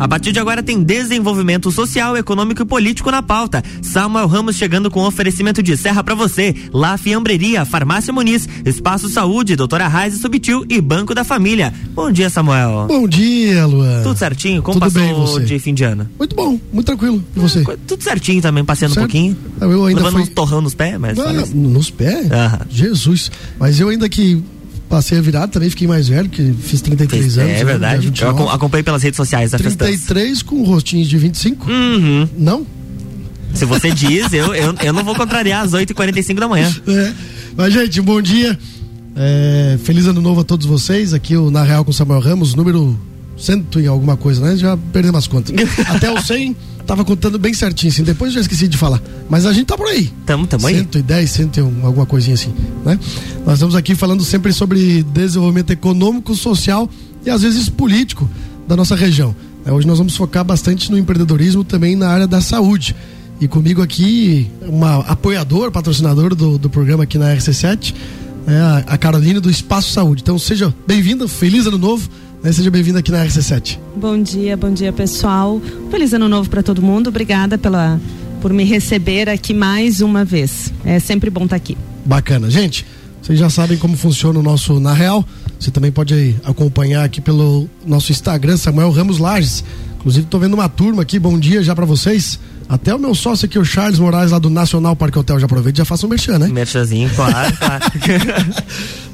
A partir de agora tem desenvolvimento social, econômico e político na pauta. Samuel Ramos chegando com oferecimento de serra para você. La Fiambreria, Farmácia Muniz, Espaço Saúde, Doutora Raiz Subtil e Banco da Família. Bom dia, Samuel. Bom dia, Luan. Tudo certinho? Como Tudo passou bem, de fim de ano? Muito bom, muito tranquilo. E você? Tudo certinho também, passeando Certo. um pouquinho. Eu ainda Levando fui... uns torrão nos pés, mas. Ah, nos pés? Aham. Jesus. Mas eu ainda que passei a virada, também fiquei mais velho, que fiz 33 anos. é né, verdade. dia Eu 29. acom- acompanhei pelas redes sociais da festança. 33 com rostinhos de 25? Uhum. Não? Se você diz, eu, eu, eu não vou contrariar às 8h45 da manhã. É. Mas, gente, bom dia. É, feliz ano novo a todos vocês. Aqui o Na Real com Samuel Ramos, número cento e alguma coisa, né? Já perdemos as contas. Até o 100, tava contando bem certinho, assim. Depois eu já esqueci de falar. Mas a gente tá por aí. Tamo, tamo aí. 110, 101, alguma coisinha assim, né? Nós estamos aqui falando sempre sobre desenvolvimento econômico, social e às vezes político da nossa região. É, Hoje nós vamos focar bastante no empreendedorismo também na área da saúde. E comigo aqui, uma apoiador, patrocinador do, do programa aqui na RC7, é a- a Caroline do Espaço Saúde. Então seja bem-vinda, feliz ano novo? Seja bem-vinda aqui na RC7. Bom dia, bom dia pessoal. Feliz ano novo para todo mundo. Obrigada pela por me receber aqui mais uma vez. É sempre bom estar aqui. Bacana. Gente, vocês já sabem como funciona o nosso Na Real. Você também pode aí acompanhar aqui pelo nosso Instagram, Samuel Ramos Lages. Inclusive, tô vendo uma turma aqui. Bom dia já para vocês. Até o meu sócio aqui, o Charles Moraes, lá do Nacional Parque Hotel. Já aproveita e já faça um merchan, né? Merchazinho, claro, claro.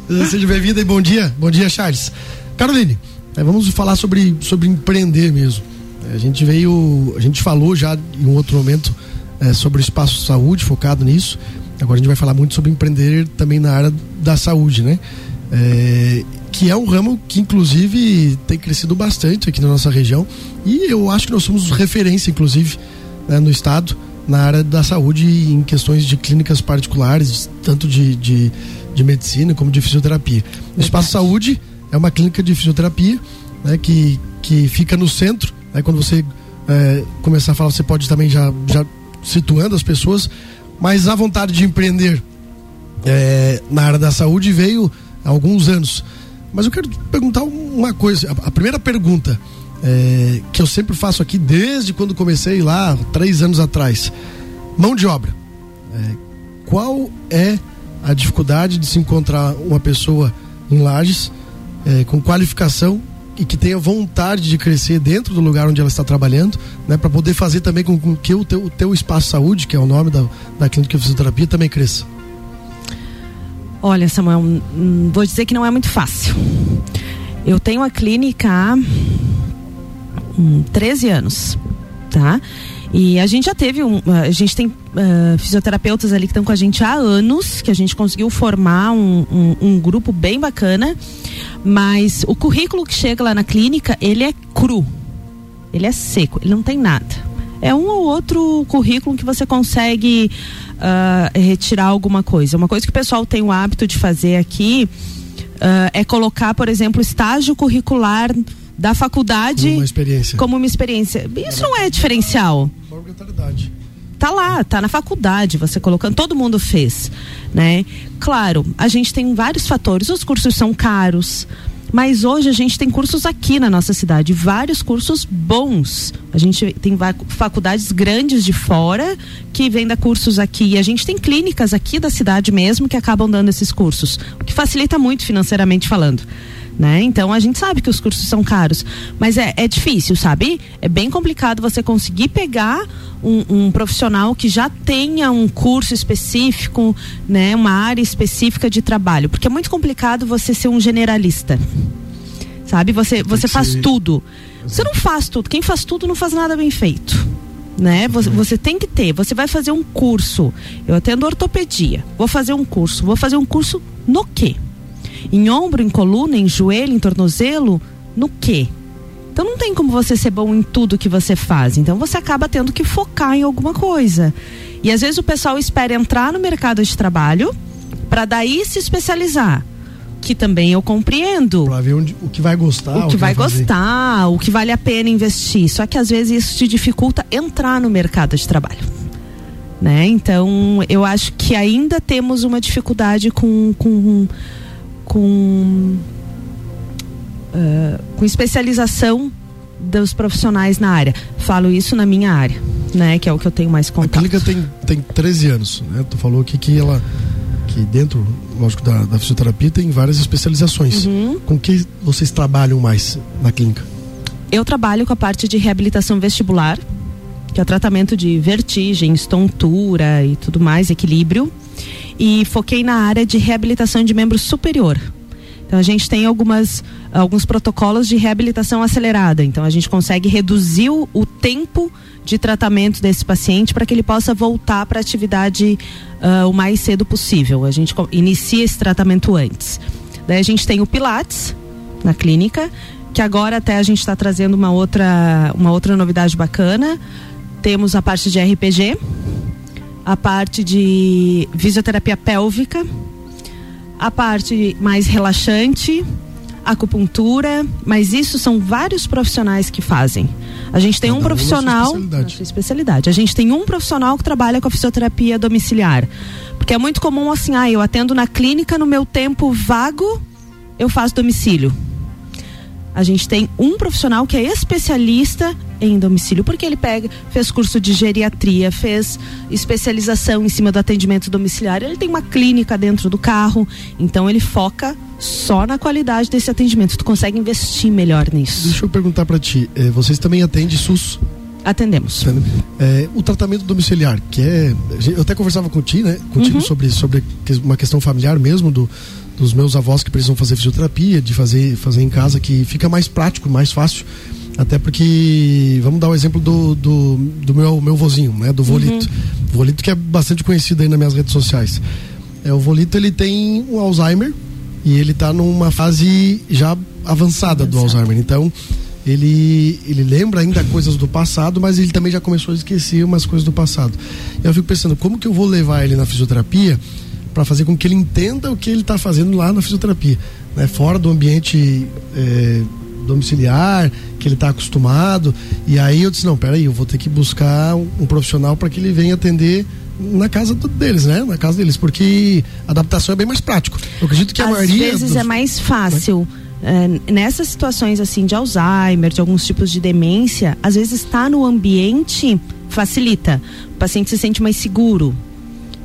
Seja bem-vinda e bom dia. Bom dia, Charles. Caroline, eh, vamos falar sobre, sobre empreender mesmo. Eh, A gente veio, a gente falou já em um outro momento eh, sobre o espaço saúde, focado nisso. Agora a gente vai falar muito sobre empreender também na área da saúde, né? Eh, que é um ramo que inclusive tem crescido bastante aqui na nossa região e eu acho que nós somos referência inclusive né, no estado na área da saúde em questões de clínicas particulares, tanto de, de, de medicina como de fisioterapia. O Espaço Saúde é uma clínica de fisioterapia né, que, que fica no centro. Né, quando você eh, começar a falar, você pode também já, já situando as pessoas, mas a vontade de empreender eh, na área da saúde veio há alguns anos. Mas eu quero perguntar uma coisa. A, a primeira pergunta é, que eu sempre faço aqui desde quando comecei lá, três anos atrás. Mão de obra. É, qual é a dificuldade de se encontrar uma pessoa em Lages é, com qualificação e que tenha vontade de crescer dentro do lugar onde ela está trabalhando, né, para poder fazer também com, que o teu, o teu espaço saúde, que é o nome da, da clínica de fisioterapia, também cresça? Olha, Samuel, hum, vou dizer que não é muito fácil. Eu tenho a clínica há hum, 13 anos, tá? E a gente já teve um. A gente tem ah, fisioterapeutas ali que estão com a gente há anos, que a gente conseguiu formar um, um- um grupo bem bacana. Mas o currículo que chega lá na clínica, ele é cru. Ele é seco, ele não tem nada. É um ou outro currículo que você consegue ah, retirar alguma coisa. Uma coisa que o pessoal tem o hábito de fazer aqui ah, é colocar, por exemplo, estágio curricular da faculdade Uma experiência. como uma experiência. Isso não é diferencial obrigatoriedade. Tá lá, tá na faculdade, você colocando, todo mundo fez, né? Claro, a gente tem vários fatores, os cursos são caros, mas hoje a gente tem cursos aqui na nossa cidade, vários cursos bons. A gente tem faculdades grandes de fora que dar cursos aqui e a gente tem clínicas aqui da cidade mesmo que acabam dando esses cursos, o que facilita muito financeiramente falando. Né? Então a gente sabe que os cursos são caros, mas é, é difícil, sabe? É bem complicado você conseguir pegar um, um profissional que já tenha um curso específico, né? Uma área específica de trabalho, porque é muito complicado você ser um generalista, sabe? Você você faz ser- tudo, você não faz tudo. Quem faz tudo não faz nada bem feito. Né? Você, você tem que ter, você vai fazer um curso. Eu atendo ortopedia. Vou fazer um curso. Vou fazer um curso no quê? Em ombro, em coluna, em joelho, em tornozelo? No quê? Então não tem como você ser bom em tudo que você faz. Então você acaba tendo que focar em alguma coisa. E às vezes o pessoal espera entrar no mercado de trabalho para daí se especializar. Que também eu compreendo Pra ver onde, o que vai gostar. o que vai fazer. gostar, o que vale a pena investir. Só que às vezes isso te dificulta entrar no mercado de trabalho. Né? Então, eu acho que ainda temos uma dificuldade com com com, ah, com especialização dos profissionais na área. Falo isso na minha área, né? Que é o que eu tenho mais contato. A clínica tem, tem 13 anos, né? Tu falou aqui que ela que dentro, lógico, da, da fisioterapia tem várias especializações. Uhum. Com que vocês trabalham mais na clínica? Eu trabalho com a parte de reabilitação vestibular, que é o tratamento de vertigens, tontura e tudo mais, equilíbrio. E foquei na área de reabilitação de membro superior. Então a gente tem algumas, alguns protocolos de reabilitação acelerada. Então a gente consegue reduzir o, o tempo de tratamento desse paciente para que ele possa voltar para a atividade uh, o mais cedo possível. A gente inicia esse tratamento antes. Daí a gente tem o Pilates na clínica, que agora até a gente está trazendo uma outra, uma outra novidade bacana. Temos a parte de RPG, a parte de fisioterapia pélvica, a parte mais relaxante, acupuntura, mas isso são vários profissionais que fazem. A gente tem Cada um profissional, especialidade. especialidade. A gente tem um profissional que trabalha com a fisioterapia domiciliar. Porque é muito comum assim, ah, eu atendo na clínica no meu tempo vago, eu faço domicílio. A gente tem um profissional que é especialista em domicílio, porque ele pega, fez curso de geriatria, fez especialização em cima do atendimento domiciliar, ele tem uma clínica dentro do carro, então ele foca só na qualidade desse atendimento. Tu consegue investir melhor nisso. Deixa eu perguntar para ti, eh, vocês também atendem SUS? Atendemos. É, o tratamento domiciliar, que é. Eu até conversava contigo, né? Contigo uhum. sobre, sobre uma questão familiar mesmo, do, dos meus avós que precisam fazer fisioterapia, de fazer, fazer em casa, que fica mais prático, mais fácil. Até porque, vamos dar o exemplo do, do, do meu, meu vozinho, né? Do Volito. Uhum. Volito que é bastante conhecido aí nas minhas redes sociais. É, o Volito ele tem um Alzheimer e ele está numa fase já avançada do Alzheimer. Então, ele, ele lembra ainda coisas do passado, mas ele também já começou a esquecer umas coisas do passado. E eu fico pensando, como que eu vou levar ele na fisioterapia para fazer com que ele entenda o que ele está fazendo lá na fisioterapia, né? Fora do ambiente é, domiciliar, que ele está acostumado. E aí eu disse, não, peraí, eu vou ter que buscar um, um profissional para que ele venha atender na casa deles, né? Na casa deles, porque a adaptação é bem mais prático. Eu acredito que a Às maioria. Às vezes dos... é mais fácil. É, nessas situações assim de Alzheimer, de alguns tipos de demência, às vezes estar no ambiente facilita. O paciente se sente mais seguro,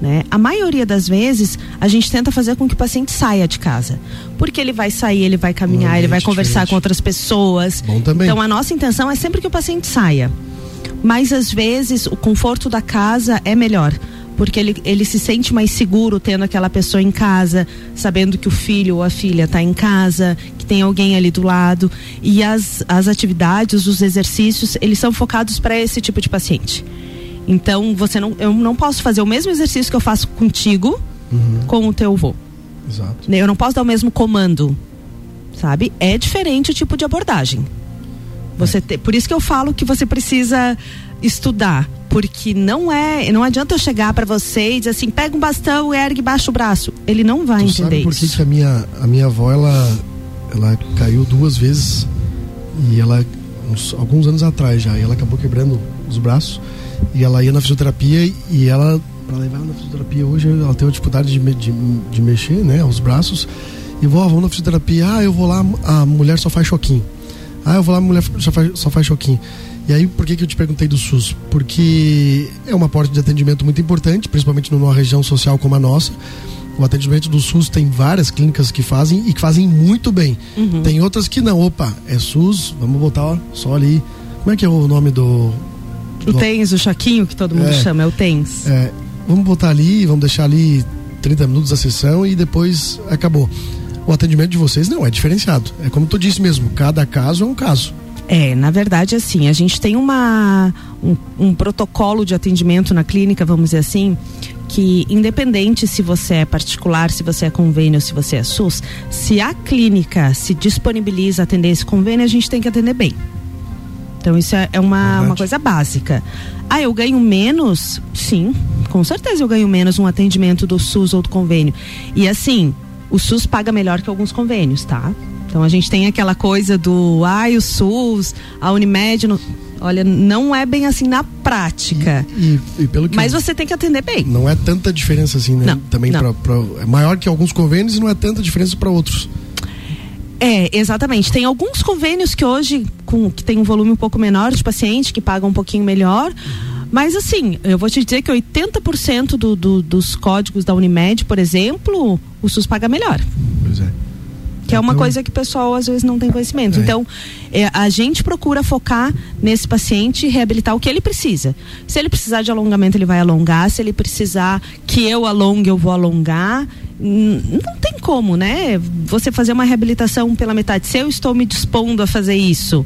né? A maioria das vezes a gente tenta fazer com que o paciente saia de casa, porque ele vai sair, ele vai caminhar, ele vai conversar com outras pessoas. Bom também. Então a nossa intenção é sempre que o paciente saia, mas às vezes o conforto da casa é melhor porque ele, ele se sente mais seguro tendo aquela pessoa em casa, sabendo que o filho ou a filha está em casa, que tem alguém ali do lado. E as, as atividades, os exercícios, eles são focados para esse tipo de paciente. Então, você não, eu não posso fazer o mesmo exercício que eu faço contigo uhum. com o teu avô. Exato. Eu não posso dar o mesmo comando, sabe? É diferente o tipo de abordagem. Você é. te, por isso que eu falo que você precisa estudar, porque não é, não adianta eu chegar para você e dizer assim, pega um bastão, ergue, baixa o braço. Ele não vai tu entender sabe por que que a minha a minha avó ela ela caiu duas vezes e ela uns, alguns anos atrás já, e ela acabou quebrando os braços e ela ia na fisioterapia e ela, para levar ela na fisioterapia hoje, ela tem uma dificuldade de, de, de mexer, né, os braços. E vou, vamos na fisioterapia, ah, eu vou lá, a mulher só faz choquinho. Ah, eu vou lá, a mulher só faz, só faz choquinho. E aí, por que, que eu te perguntei do SUS? Porque é uma porta de atendimento muito importante, principalmente numa região social como a nossa. O atendimento do SUS tem várias clínicas que fazem e que fazem muito bem. Uhum. Tem outras que não. Opa, é SUS, vamos botar ó, só ali. Como é que é o nome do, o TENS, o choquinho que todo mundo é, chama, é o TENS. É, vamos botar ali, vamos deixar ali 30 minutos a sessão e depois acabou. O atendimento de vocês não é diferenciado. É como tu disse mesmo, cada caso é um caso. É, na verdade, assim, a gente tem uma, um, um protocolo de atendimento na clínica, vamos dizer assim, que independente se você é particular, se você é convênio, se você é SUS, se a clínica se disponibiliza a atender esse convênio, a gente tem que atender bem. Então isso é, é uma, uma coisa básica. Ah, eu ganho menos? Sim, com certeza eu ganho menos um atendimento do SUS ou do convênio. E assim, o SUS paga melhor que alguns convênios, tá? Então a gente tem aquela coisa do, ai, ah, o SUS, a Unimed, no... olha, não é bem assim na prática. E, e, e pelo que Mas você tem que atender bem. Não é tanta diferença assim, né? Não, Também não. Pra, pra, é maior que alguns convênios e não é tanta diferença para outros. É, exatamente. Tem alguns convênios que hoje com que tem um volume um pouco menor de paciente, que paga um pouquinho melhor. Mas assim, eu vou te dizer que 80% do, do, dos códigos da Unimed, por exemplo, o SUS paga melhor. Pois é. Que é uma coisa que o pessoal às vezes não tem conhecimento. É. Então, é, a gente procura focar nesse paciente e reabilitar o que ele precisa. Se ele precisar de alongamento, ele vai alongar. Se ele precisar que eu alongue, eu vou alongar. Não tem como, né? Você fazer uma reabilitação pela metade. Se eu estou me dispondo a fazer isso,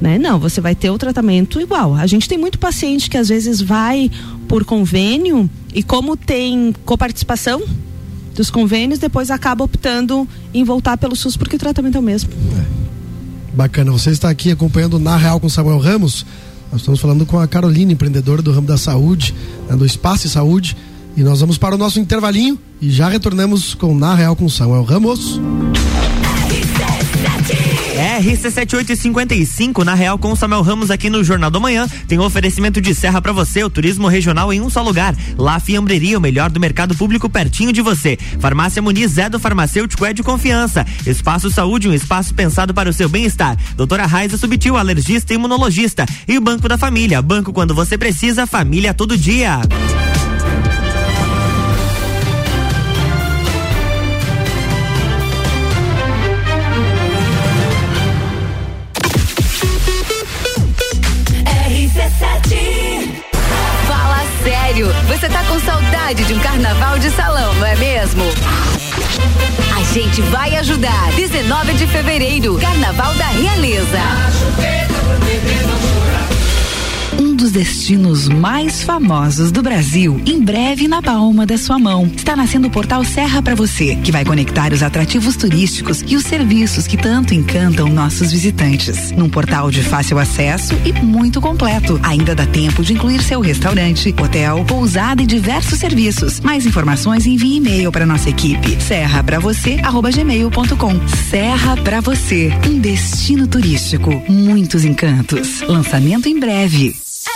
né? Não, você vai ter o tratamento igual. A gente tem muito paciente que às vezes vai por convênio e como tem coparticipação dos convênios, depois acaba optando em voltar pelo SUS porque o tratamento é o mesmo. É. Bacana, você está aqui acompanhando Na Real com Samuel Ramos. Nós estamos falando com a Carolina, empreendedora do ramo da saúde, né, do Espaço e Saúde. E nós vamos para o nosso intervalinho e já retornamos com Na Real com Samuel Ramos. RC7855, na Real com Samuel Ramos aqui no Jornal do Manhã. Tem um oferecimento de serra para você, o turismo regional em um só lugar. La Fiambreria, o melhor do mercado público pertinho de você. Farmácia Muniz é do farmacêutico é de confiança. Espaço Saúde, um espaço pensado para o seu bem-estar. Doutora Raiza Subtil, alergista e imunologista. E o Banco da Família, banco quando você precisa, família todo dia. De um carnaval de salão, não é mesmo? A gente vai ajudar. 19 de fevereiro, Carnaval da Realeza dos destinos mais famosos do Brasil, em breve na palma da sua mão. Está nascendo o portal Serra para você, que vai conectar os atrativos turísticos e os serviços que tanto encantam nossos visitantes. Num portal de fácil acesso e muito completo. Ainda dá tempo de incluir seu restaurante, hotel, pousada e diversos serviços. Mais informações envie e-mail para nossa equipe. Serra para você gmail.com. Serra para você, um destino turístico, muitos encantos. Lançamento em breve.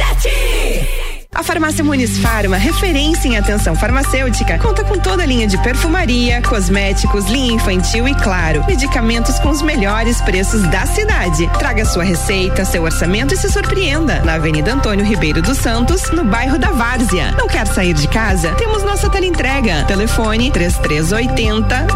RC7 A farmácia Muniz Farma, referência em atenção farmacêutica, conta com toda a linha de perfumaria, cosméticos, linha infantil e, claro, medicamentos com os melhores preços da cidade. Traga sua receita, seu orçamento e se surpreenda. Na Avenida Antônio Ribeiro dos Santos, no bairro da Várzea. Não quer sair de casa? Temos nossa teleentrega. Telefone 3380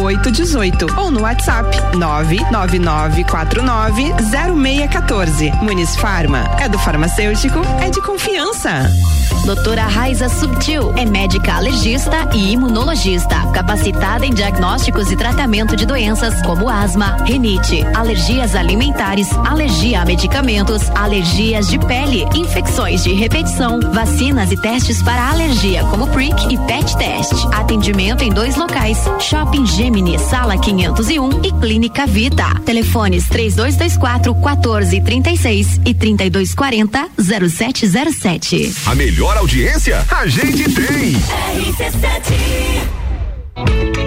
0818 ou no WhatsApp 99949 0614. Muniz Farma é do farmacêutico, é de confiança. Música Doutora Raiza Subtil é médica alergista e imunologista, capacitada em diagnósticos e tratamento de doenças como asma, rinite, alergias alimentares, alergia a medicamentos, alergias de pele, infecções de repetição, vacinas e testes para alergia como PRIC e PET Test. Atendimento em dois locais: Shopping Gemini, Sala 501 e Clínica Vita. Telefones 3224 1436 e 3240 0707. A melhor audiência a gente tem. RC7.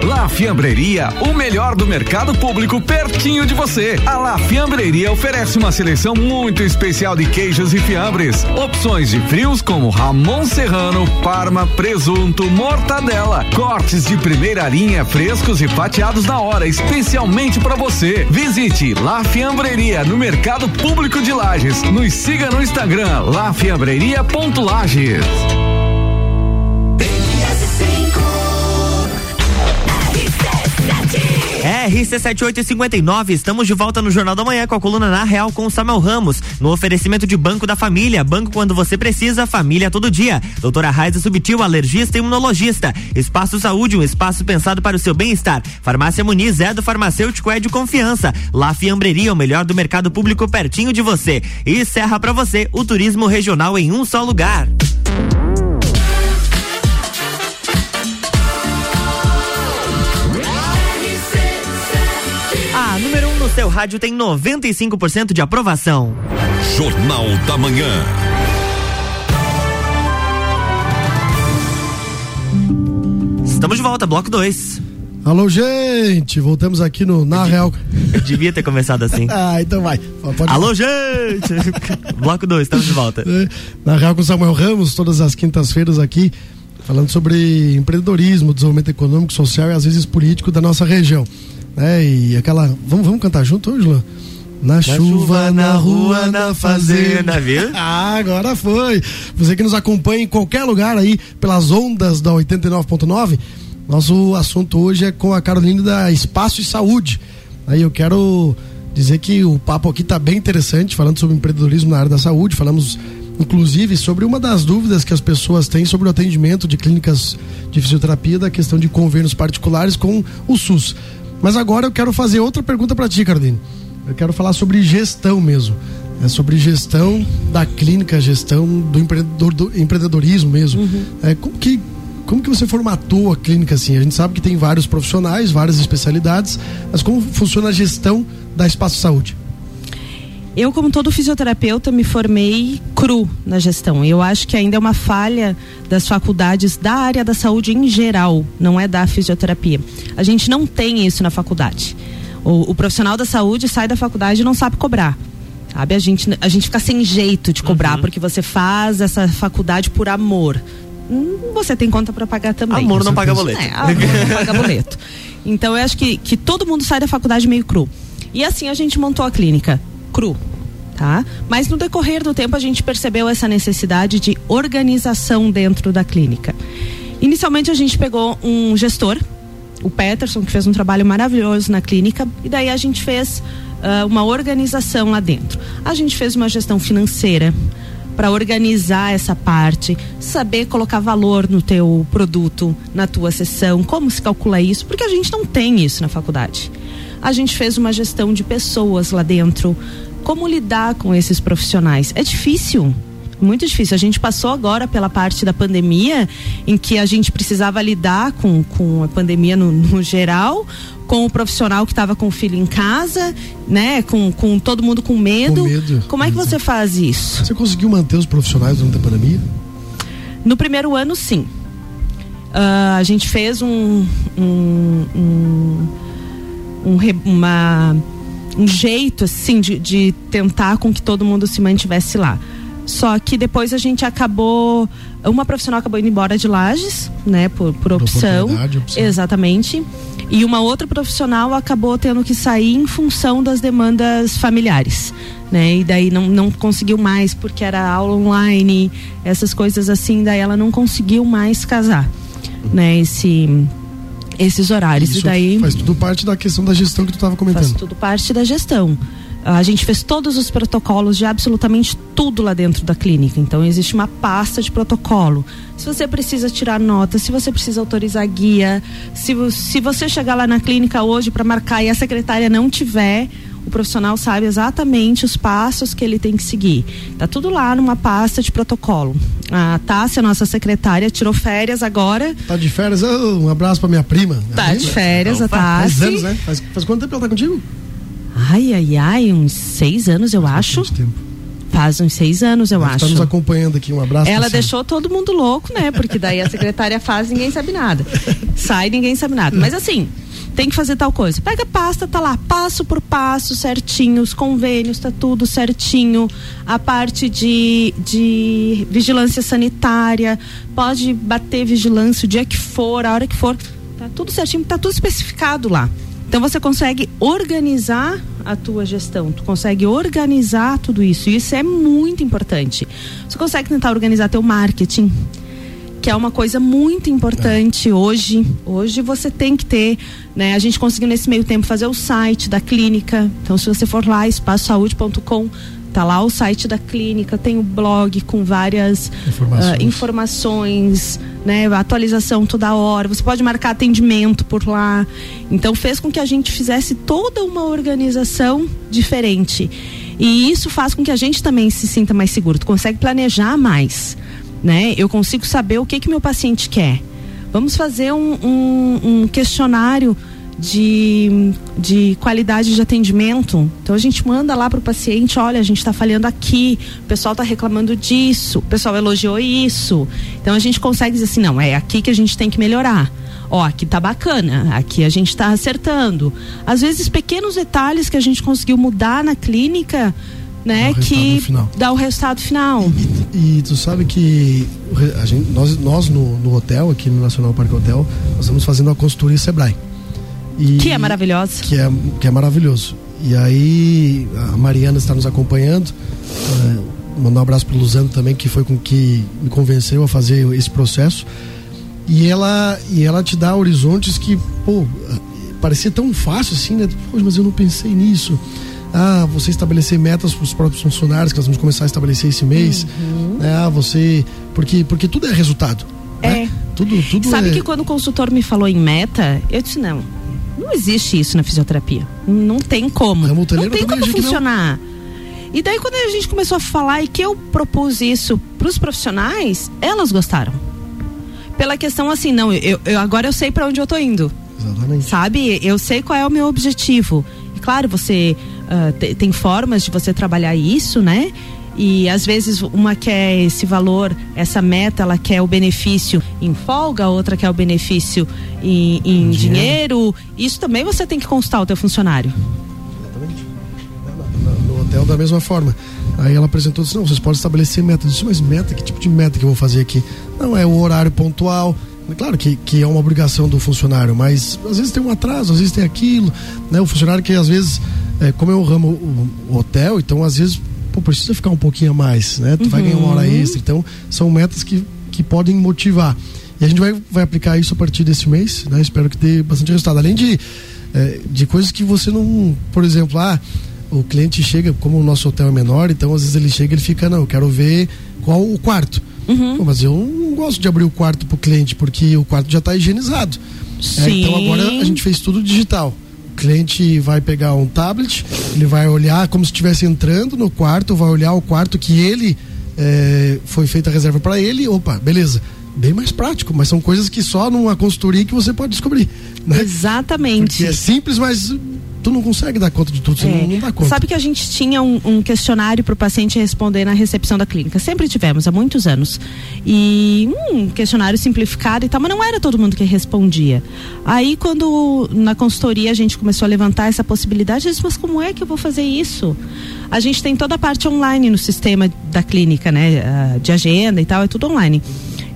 La Fiambreria, o melhor do mercado público pertinho de você. A La Fiambreria oferece uma seleção muito especial de queijos e fiambres. Opções de frios como Ramon Serrano, Parma, presunto, mortadela. Cortes de primeira linha, frescos e fatiados na hora, especialmente para você. Visite La Fiambreria no Mercado Público de Lages. Nos siga no Instagram, lafiambreria.lages. RC7859, estamos de volta no Jornal da Manhã com a coluna Na Real com o Samuel Ramos, no oferecimento de Banco da Família, banco quando você precisa, família todo dia. Doutora Raiza Subtil, alergista e imunologista. Espaço Saúde, um espaço pensado para o seu bem-estar. Farmácia Muniz é do farmacêutico é de confiança. La Fiambreria, o melhor do mercado público pertinho de você. E Serra para você, o turismo regional em um só lugar. Seu rádio tem 95% de aprovação. Jornal da Manhã. Estamos de volta, bloco 2. Alô, gente! Voltamos aqui no Na Real. Eu devia ter começado assim. ah, então vai. Pode Alô, gente! bloco 2, estamos de volta. É, na Real com Samuel Ramos, todas as quintas-feiras aqui, falando sobre empreendedorismo, desenvolvimento econômico, social e às vezes político da nossa região né? E aquela. Vamos, vamos cantar junto Luan? Na, na chuva, chuva, na rua, na fazenda, viu? ah, agora foi. Você que nos acompanha em qualquer lugar aí pelas ondas da 89.9, nosso assunto hoje é com a Carolina da Espaço e Saúde. Aí eu quero dizer que o papo aqui está bem interessante, falando sobre empreendedorismo na área da saúde, falamos inclusive sobre uma das dúvidas que as pessoas têm sobre o atendimento de clínicas de fisioterapia da questão de convênios particulares com o SUS. Mas agora eu quero fazer outra pergunta para ti, Cardine. Eu quero falar sobre gestão mesmo. É sobre gestão da clínica, gestão do, empreendedor, do empreendedorismo mesmo. Uhum. É, como, que, como que você formatou a clínica assim? A gente sabe que tem vários profissionais, várias especialidades, mas como funciona a gestão da Espaço Saúde? Eu, como todo fisioterapeuta, me formei cru na gestão. Eu acho que ainda é uma falha das faculdades da área da saúde em geral, não é da fisioterapia. A gente não tem isso na faculdade. O, o profissional da saúde sai da faculdade e não sabe cobrar. Sabe? A gente, a gente fica sem jeito de cobrar, uhum. porque você faz essa faculdade por amor. Hum, você tem conta para pagar também. Amor não paga boleto. É, amor não paga boleto. Então eu acho que, que todo mundo sai da faculdade meio cru. E assim a gente montou a clínica cru. Tá? Mas no decorrer do tempo a gente percebeu essa necessidade de organização dentro da clínica. Inicialmente a gente pegou um gestor, o Peterson, que fez um trabalho maravilhoso na clínica, e daí a gente fez uh, uma organização lá dentro. A gente fez uma gestão financeira para organizar essa parte, saber colocar valor no teu produto, na tua sessão, como se calcula isso, porque a gente não tem isso na faculdade. A gente fez uma gestão de pessoas lá dentro, como lidar com esses profissionais? É difícil muito difícil. A gente passou agora pela parte da pandemia, em que a gente precisava lidar com, com a pandemia no, no geral, com o profissional que estava com o filho em casa, né? Com, com todo mundo com medo. com medo. Como é que você faz isso? Você conseguiu manter os profissionais durante a pandemia? No primeiro ano, sim. Uh, a gente fez um, um, um, um uma um jeito assim de, de tentar com que todo mundo se mantivesse lá. Só que depois a gente acabou. Uma profissional acabou indo embora de Lages, né? Por, por opção. opção. Exatamente. E uma outra profissional acabou tendo que sair em função das demandas familiares. Né? E daí não, não conseguiu mais, porque era aula online, essas coisas assim, daí ela não conseguiu mais casar. Né? Esse, esses horários. Isso e daí faz tudo parte da questão da gestão que tu estava comentando. Faz tudo parte da gestão. A gente fez todos os protocolos de absolutamente tudo lá dentro da clínica. Então existe uma pasta de protocolo. Se você precisa tirar nota, se você precisa autorizar guia, se, se você chegar lá na clínica hoje para marcar e a secretária não tiver, o profissional sabe exatamente os passos que ele tem que seguir. Tá tudo lá numa pasta de protocolo. A Tássia, nossa secretária, tirou férias agora. Tá de férias? Oh, um abraço para minha prima. Minha tá prima. de férias, a Tássia. Faz anos, né? Faz, faz quanto tempo ela tá contigo? Ai, ai, ai, uns seis anos, eu faz acho. Tempo. Faz uns seis anos, eu ela tá acho. Está nos acompanhando aqui, um abraço. Ela deixou todo mundo louco, né? Porque daí a secretária faz ninguém sabe nada. Sai, ninguém sabe nada. Mas assim, tem que fazer tal coisa. Pega a pasta, tá lá, passo por passo, certinho, os convênios, tá tudo certinho. A parte de, de vigilância sanitária, pode bater vigilância o dia que for, a hora que for. Tá tudo certinho, tá tudo especificado lá. Então você consegue organizar a tua gestão, tu consegue organizar tudo isso. E isso é muito importante. Você consegue tentar organizar teu marketing que é uma coisa muito importante é. hoje. Hoje você tem que ter, né? A gente conseguiu nesse meio tempo fazer o site da clínica. Então, se você for lá, espaçosaude.com, tá lá o site da clínica, tem o blog com várias informações, uh, informações né? Atualização toda hora. Você pode marcar atendimento por lá. Então, fez com que a gente fizesse toda uma organização diferente. E isso faz com que a gente também se sinta mais seguro. Tu consegue planejar mais né? Eu consigo saber o que que meu paciente quer. Vamos fazer um, um, um questionário de, de qualidade de atendimento. Então a gente manda lá para o paciente, olha, a gente está falhando aqui, o pessoal está reclamando disso, o pessoal elogiou isso. Então a gente consegue dizer assim, não, é aqui que a gente tem que melhorar. Ó, aqui tá bacana, aqui a gente está acertando. Às vezes pequenos detalhes que a gente conseguiu mudar na clínica né, que dá o resultado final. E, e, tu sabe que a gente, nós, nós no, no, hotel, aqui no Nacional Parque Hotel, nós estamos fazendo a consultoria Sebrae. E, que é maravilhosa. Que é, que é maravilhoso. E aí a Mariana está nos acompanhando. Uh, mandar um abraço para Luzano também, que foi com que me convenceu a fazer esse processo. E ela, e ela te dá horizontes que, pô, parecia tão fácil assim, né? Mas eu não pensei nisso ah, você estabelecer metas para os próprios funcionários, que nós vamos começar a estabelecer esse mês. Uhum. Né? Ah, você. Porque, porque tudo é resultado. Né? É. Tudo, tudo Sabe é... que quando o consultor me falou em meta, eu disse, não, não existe isso na fisioterapia. Não tem como. Não tem como funcionar. E daí quando a gente começou a falar e que eu propus isso para os profissionais, elas gostaram. Pela questão assim, não, eu, eu agora eu sei para onde eu tô indo. Exatamente. Sabe? Eu sei qual é o meu objetivo. E claro, você uh, te, tem formas de você trabalhar isso, né? E às vezes uma quer esse valor, essa meta, ela quer o benefício em folga, outra quer o benefício em, em dinheiro. dinheiro. Isso também você tem que consultar o teu funcionário. Exatamente. No hotel da mesma forma. Aí ela apresentou disse, não, vocês podem estabelecer metas. Eu disse, mas meta, que tipo de meta que eu vou fazer aqui? Não, é o horário pontual, Claro que, que é uma obrigação do funcionário, mas às vezes tem um atraso, às vezes tem aquilo, né? O funcionário que às vezes, é, como eu ramo o, o, hotel, então às vezes pô, precisa ficar um pouquinho a mais, né? Tu uhum. vai ganhar uma hora uhum. extra, então são metas que, que podem motivar. E a gente vai, vai aplicar isso a partir desse mês, né? Espero que dê bastante resultado. Além de, é, de coisas que você não, por exemplo, ah, o cliente chega, como o nosso hotel é menor, então às vezes ele chega e ele fica, não, eu quero ver qual o quarto. Uhum. Pô, mas eu não gosto de abrir o quarto pro cliente, porque o quarto já está higienizado. É, então agora a gente fez tudo digital. O cliente vai pegar um tablet, ele vai olhar como se estivesse entrando no quarto, vai olhar o quarto que ele é, foi feita a reserva para ele. Opa, beleza bem mais prático, mas são coisas que só numa consultoria que você pode descobrir. Né? Exatamente. Porque é simples, mas tu não consegue dar conta de tudo, você é. não, não, dá conta. Sabe que a gente tinha um, um questionário para o paciente responder na recepção da clínica. Sempre tivemos, há muitos anos. E um questionário simplificado e tal, mas não era todo mundo que respondia. Aí, quando na consultoria a gente começou a levantar essa possibilidade, eu disse, mas como é que eu vou fazer isso? A gente tem toda a parte online no sistema da clínica, né? Ah, de agenda e tal, é tudo online.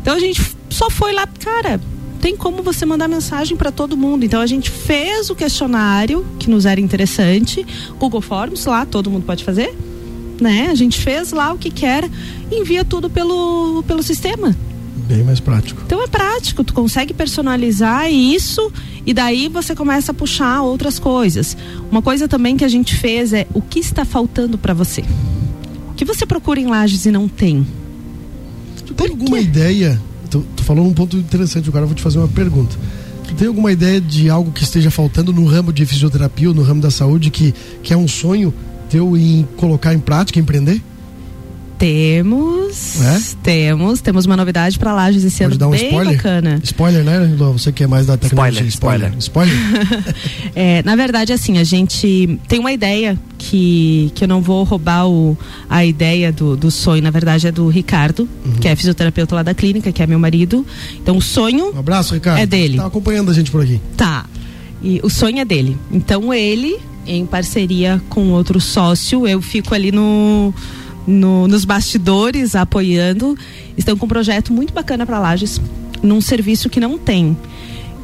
Então a gente só foi lá, cara, tem como você mandar mensagem para todo mundo. Então a gente fez o questionário que nos era interessante, Google Forms lá, todo mundo pode fazer, né? A gente fez lá o que quer, envia tudo pelo pelo sistema. Bem mais prático. Então é prático, tu consegue personalizar isso e daí você começa a puxar outras coisas. Uma coisa também que a gente fez é o que está faltando para você. O que você procura em lajes e não tem? Tu tem alguma ideia tu, tu falou um ponto interessante, agora eu vou te fazer uma pergunta. Tu tem alguma ideia de algo que esteja faltando no ramo de fisioterapia ou no ramo da saúde que, que é um sonho teu em colocar em prática, empreender? Temos, é? temos, temos uma novidade para Lages esse Pode ano dar um bem spoiler? bacana. Spoiler, né, Você que é mais da tecnologia. Spoiler, spoiler. Spoiler? é, na verdade, assim, a gente tem uma ideia que, que eu não vou roubar o, a ideia do, do sonho, na verdade é do Ricardo, uhum. que é fisioterapeuta lá da clínica, que é meu marido. Então o sonho um abraço, Ricardo. é dele. Tá acompanhando a gente por aqui. Tá. E o sonho é dele. Então ele, em parceria com outro sócio, eu fico ali no no, nos bastidores apoiando, estão com um projeto muito bacana para Lages, num serviço que não tem.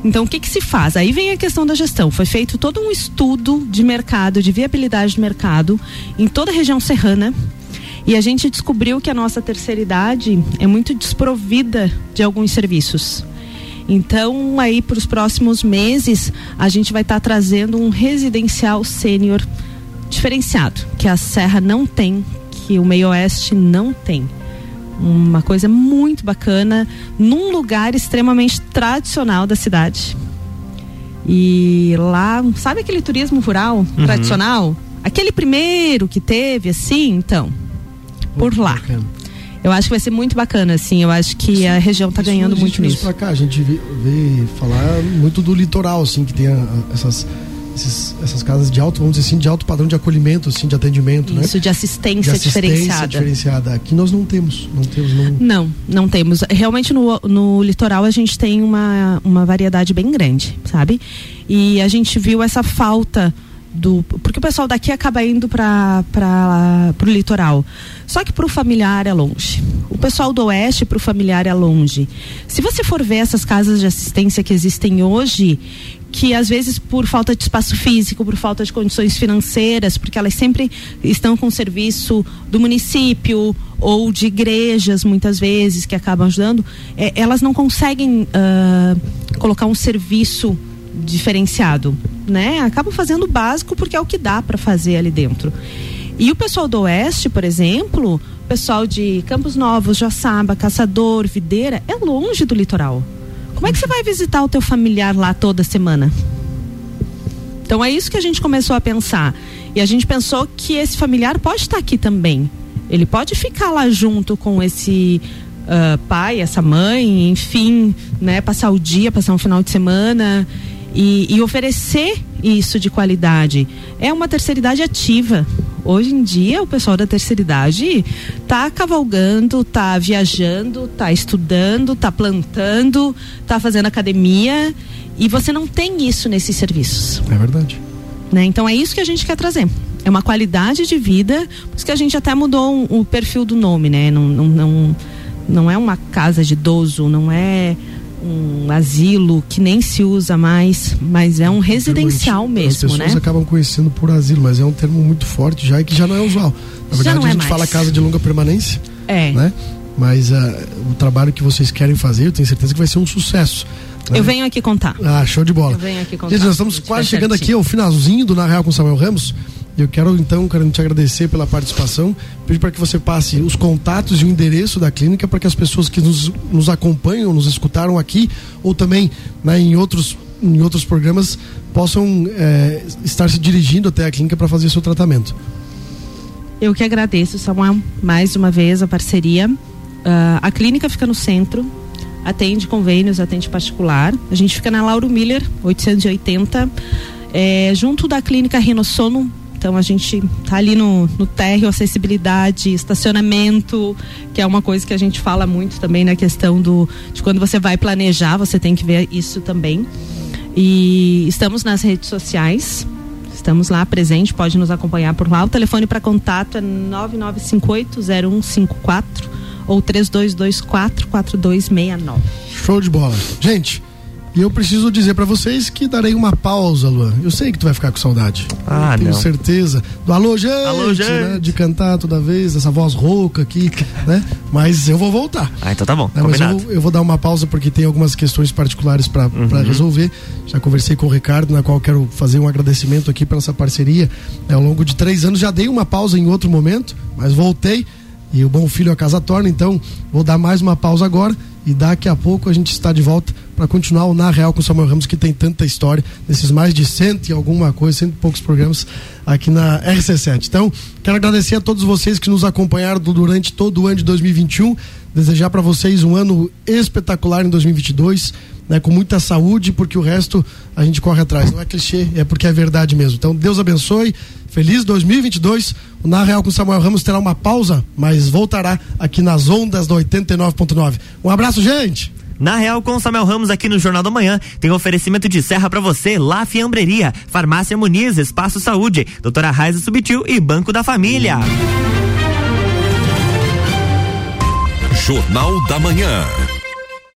Então, o que, que se faz? Aí vem a questão da gestão. Foi feito todo um estudo de mercado, de viabilidade de mercado, em toda a região serrana. E a gente descobriu que a nossa terceira idade é muito desprovida de alguns serviços. Então, aí para os próximos meses, a gente vai estar tá trazendo um residencial sênior diferenciado, que a Serra não tem, que o Meio Oeste não tem. Uma coisa muito bacana, num lugar extremamente tradicional da cidade. E lá, sabe aquele turismo rural uhum. tradicional? Aquele primeiro que teve, assim, então, por lá. Bacana. Eu acho que vai ser muito bacana, assim. Eu acho que a região está ganhando muito nisso. Pra cá, a gente vê, vê, falar muito do litoral, assim, que tem a, essas esses, essas casas de alto, vamos dizer assim, de alto padrão de acolhimento, assim, de atendimento, Isso, né? Isso, de assistência, de assistência diferenciada. diferenciada. Aqui nós não temos, não temos. Não, não, não temos. Realmente no, no litoral a gente tem uma, uma variedade bem grande, sabe? E a gente viu essa falta do porque o pessoal daqui acaba indo para para o litoral. Só que para o familiar é longe. O pessoal do oeste para o familiar é longe. Se você for ver essas casas de assistência que existem hoje, que às vezes por falta de espaço físico, por falta de condições financeiras, porque elas sempre estão com serviço do município ou de igrejas, muitas vezes, que acabam ajudando, é, elas não conseguem uh, colocar um serviço diferenciado, né? Acabam fazendo o básico porque é o que dá para fazer ali dentro. E o pessoal do Oeste, por exemplo, o pessoal de Campos Novos, Joaçaba, Caçador, Videira, é longe do litoral. Como é que você vai visitar o teu familiar lá toda semana? Então é isso que a gente começou a pensar. E a gente pensou que esse familiar pode estar aqui também. Ele pode ficar lá junto com esse uh, pai, essa mãe, enfim, né? Passar o dia, passar um final de semana e, e oferecer isso de qualidade. É uma terceira idade ativa. Hoje em dia, o pessoal da terceira idade está cavalgando, está viajando, está estudando, está plantando, está fazendo academia e você não tem isso nesses serviços. É verdade. Né? Então é isso que a gente quer trazer. É uma qualidade de vida, por isso que a gente até mudou um, o perfil do nome, né? Não, não, não, não é uma casa de idoso, não é um asilo que nem se usa mais, mas é um residencial mesmo, As pessoas né? acabam conhecendo por asilo, mas é um termo muito forte já e que já não é usual. Na verdade, é a gente mais. fala casa de longa permanência, é. né? Mas uh, o trabalho que vocês querem fazer, eu tenho certeza que vai ser um sucesso. Né? Eu venho aqui contar. Ah, show de bola. Eu venho aqui contar. Gente, nós estamos quase chegando aqui ao finalzinho do Na Real com Samuel Ramos. Eu quero então, quero te agradecer pela participação, pedir para que você passe os contatos e o endereço da clínica para que as pessoas que nos, nos acompanham, nos escutaram aqui ou também né, em outros em outros programas possam é, estar se dirigindo até a clínica para fazer seu tratamento. Eu que agradeço, Samuel, mais uma vez a parceria. Uh, a clínica fica no centro, atende convênios, atende particular. A gente fica na Lauro Miller, 880, é, junto da clínica Rinosono então a gente tá ali no, no térreo, acessibilidade, estacionamento, que é uma coisa que a gente fala muito também na questão do de quando você vai planejar, você tem que ver isso também. E estamos nas redes sociais. Estamos lá presente, pode nos acompanhar por lá. O telefone para contato é 99580154 ou 32244269. Show de bola. Gente, e eu preciso dizer para vocês que darei uma pausa, Luan. Eu sei que tu vai ficar com saudade. Ah, eu tenho não. certeza. Do alô, gente, alô, gente. Né? De cantar toda vez, essa voz rouca aqui, né? Mas eu vou voltar. Ah, então tá bom. Né? Mas eu vou, eu vou, dar uma pausa porque tem algumas questões particulares para uhum. resolver. Já conversei com o Ricardo, na qual quero fazer um agradecimento aqui pela essa parceria. É, ao longo de três anos já dei uma pausa em outro momento, mas voltei. E o bom filho a casa torna, então vou dar mais uma pausa agora e daqui a pouco a gente está de volta para continuar o Na Real com o Samuel Ramos, que tem tanta história, nesses mais de cento e alguma coisa, cento e poucos programas aqui na RC7. Então, quero agradecer a todos vocês que nos acompanharam durante todo o ano de 2021, desejar para vocês um ano espetacular em 2022. Né, com muita saúde, porque o resto a gente corre atrás. Não é clichê, é porque é verdade mesmo. Então, Deus abençoe. Feliz 2022. O Na Real com Samuel Ramos terá uma pausa, mas voltará aqui nas ondas do 89.9. Um abraço, gente! Na Real com Samuel Ramos aqui no Jornal da Manhã tem oferecimento de serra para você, La Fiambreria, Farmácia Muniz, Espaço Saúde, Doutora Raiza Subtil e Banco da Família. Jornal da Manhã.